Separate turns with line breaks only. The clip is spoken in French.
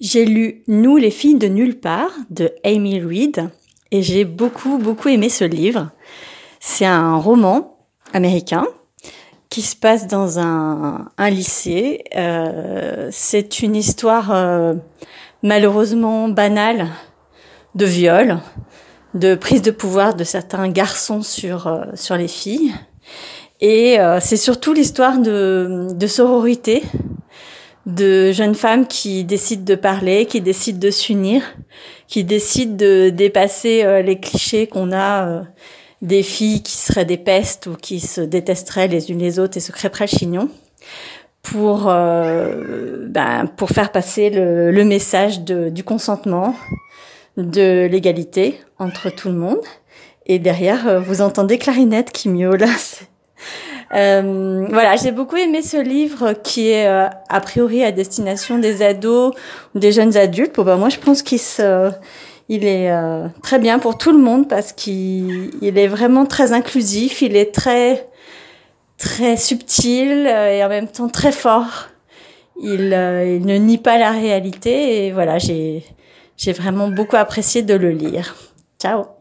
J'ai lu Nous les filles de nulle part de Amy Reed et j'ai beaucoup beaucoup aimé ce livre. C'est un roman américain qui se passe dans un, un lycée. Euh, c'est une histoire euh, malheureusement banale de viol, de prise de pouvoir de certains garçons sur euh, sur les filles. Et euh, c'est surtout l'histoire de, de sororité, de jeunes femmes qui décident de parler, qui décident de s'unir, qui décident de dépasser euh, les clichés qu'on a euh, des filles qui seraient des pestes ou qui se détesteraient les unes les autres et se crêperaient le chignon pour euh, ben, pour faire passer le, le message de, du consentement, de l'égalité entre tout le monde. Et derrière, vous entendez clarinette qui miaule. Euh, voilà, j'ai beaucoup aimé ce livre qui est euh, a priori à destination des ados ou des jeunes adultes. Bon, ben, moi, je pense qu'il se, il est euh, très bien pour tout le monde parce qu'il il est vraiment très inclusif. Il est très très subtil euh, et en même temps très fort. Il, euh, il ne nie pas la réalité et voilà, j'ai j'ai vraiment beaucoup apprécié de le lire. Ciao.